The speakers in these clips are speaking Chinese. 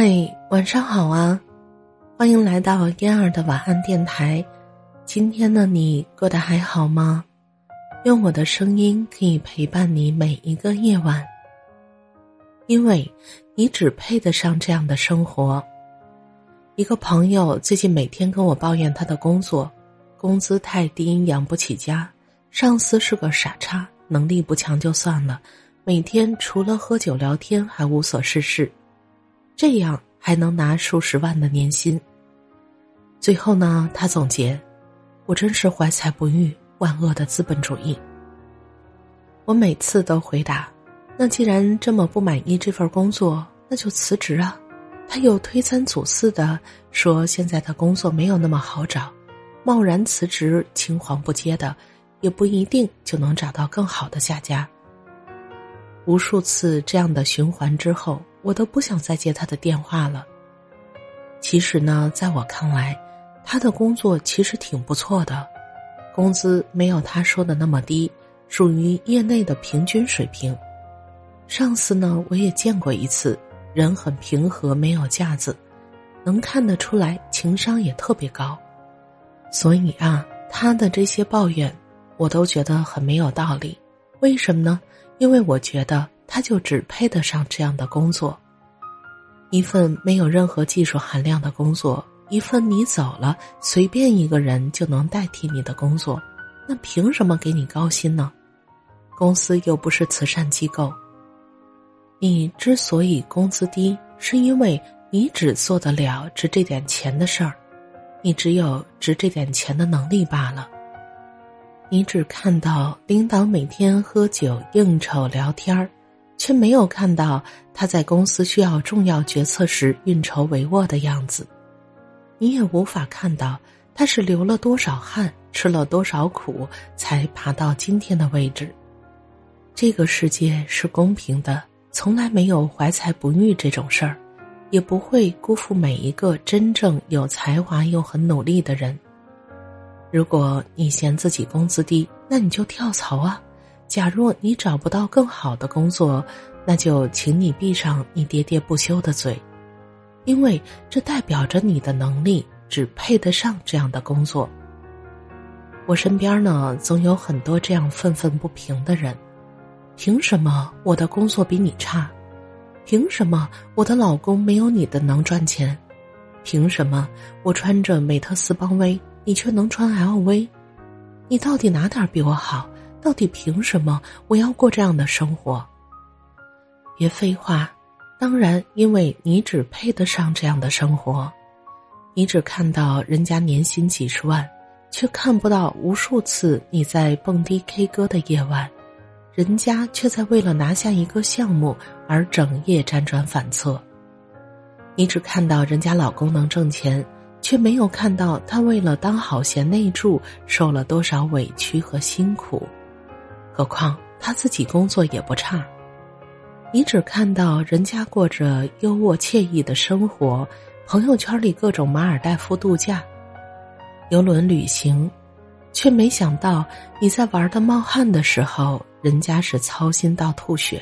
嗨，晚上好啊！欢迎来到嫣儿的晚安电台。今天的你过得还好吗？用我的声音可以陪伴你每一个夜晚，因为你只配得上这样的生活。一个朋友最近每天跟我抱怨他的工作，工资太低，养不起家；上司是个傻叉，能力不强就算了，每天除了喝酒聊天还无所事事。这样还能拿数十万的年薪。最后呢，他总结：“我真是怀才不遇，万恶的资本主义。”我每次都回答：“那既然这么不满意这份工作，那就辞职啊。”他又推三阻四的说：“现在的工作没有那么好找，贸然辞职青黄不接的，也不一定就能找到更好的下家。”无数次这样的循环之后。我都不想再接他的电话了。其实呢，在我看来，他的工作其实挺不错的，工资没有他说的那么低，属于业内的平均水平。上司呢，我也见过一次，人很平和，没有架子，能看得出来情商也特别高。所以啊，他的这些抱怨，我都觉得很没有道理。为什么呢？因为我觉得。他就只配得上这样的工作，一份没有任何技术含量的工作，一份你走了随便一个人就能代替你的工作，那凭什么给你高薪呢？公司又不是慈善机构。你之所以工资低，是因为你只做得了值这点钱的事儿，你只有值这点钱的能力罢了。你只看到领导每天喝酒应酬聊天儿。却没有看到他在公司需要重要决策时运筹帷幄的样子，你也无法看到他是流了多少汗、吃了多少苦才爬到今天的位置。这个世界是公平的，从来没有怀才不遇这种事儿，也不会辜负每一个真正有才华又很努力的人。如果你嫌自己工资低，那你就跳槽啊。假若你找不到更好的工作，那就请你闭上你喋喋不休的嘴，因为这代表着你的能力只配得上这样的工作。我身边呢，总有很多这样愤愤不平的人：凭什么我的工作比你差？凭什么我的老公没有你的能赚钱？凭什么我穿着美特斯邦威，你却能穿 LV？你到底哪点比我好？到底凭什么我要过这样的生活？别废话，当然，因为你只配得上这样的生活。你只看到人家年薪几十万，却看不到无数次你在蹦迪 K 歌的夜晚，人家却在为了拿下一个项目而整夜辗转反侧。你只看到人家老公能挣钱，却没有看到他为了当好贤内助受了多少委屈和辛苦。何况他自己工作也不差，你只看到人家过着优渥惬意的生活，朋友圈里各种马尔代夫度假、游轮旅行，却没想到你在玩的冒汗的时候，人家是操心到吐血。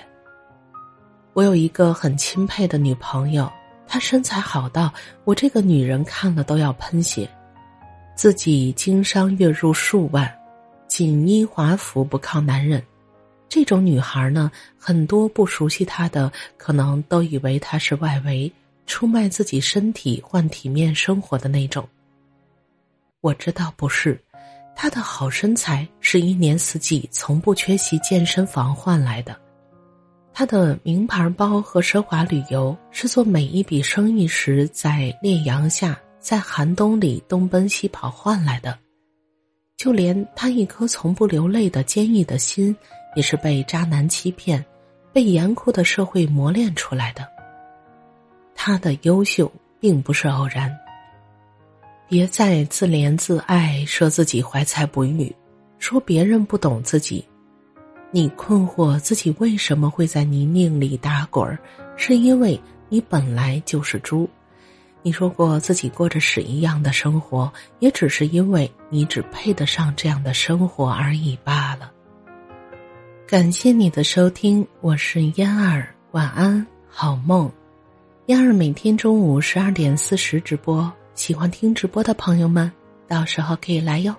我有一个很钦佩的女朋友，她身材好到我这个女人看了都要喷血，自己经商月入数万。锦衣华服不靠男人，这种女孩呢，很多不熟悉她的，可能都以为她是外围出卖自己身体换体面生活的那种。我知道不是，她的好身材是一年四季从不缺席健身房换来的，她的名牌包和奢华旅游是做每一笔生意时在烈阳下在寒冬里东奔西跑换来的。就连他一颗从不流泪的坚毅的心，也是被渣男欺骗、被严酷的社会磨练出来的。他的优秀并不是偶然。别再自怜自爱，说自己怀才不遇，说别人不懂自己。你困惑自己为什么会在泥泞里打滚儿，是因为你本来就是猪。你说过自己过着屎一样的生活，也只是因为你只配得上这样的生活而已罢了。感谢你的收听，我是嫣儿，晚安，好梦。燕儿每天中午十二点四十直播，喜欢听直播的朋友们，到时候可以来哟。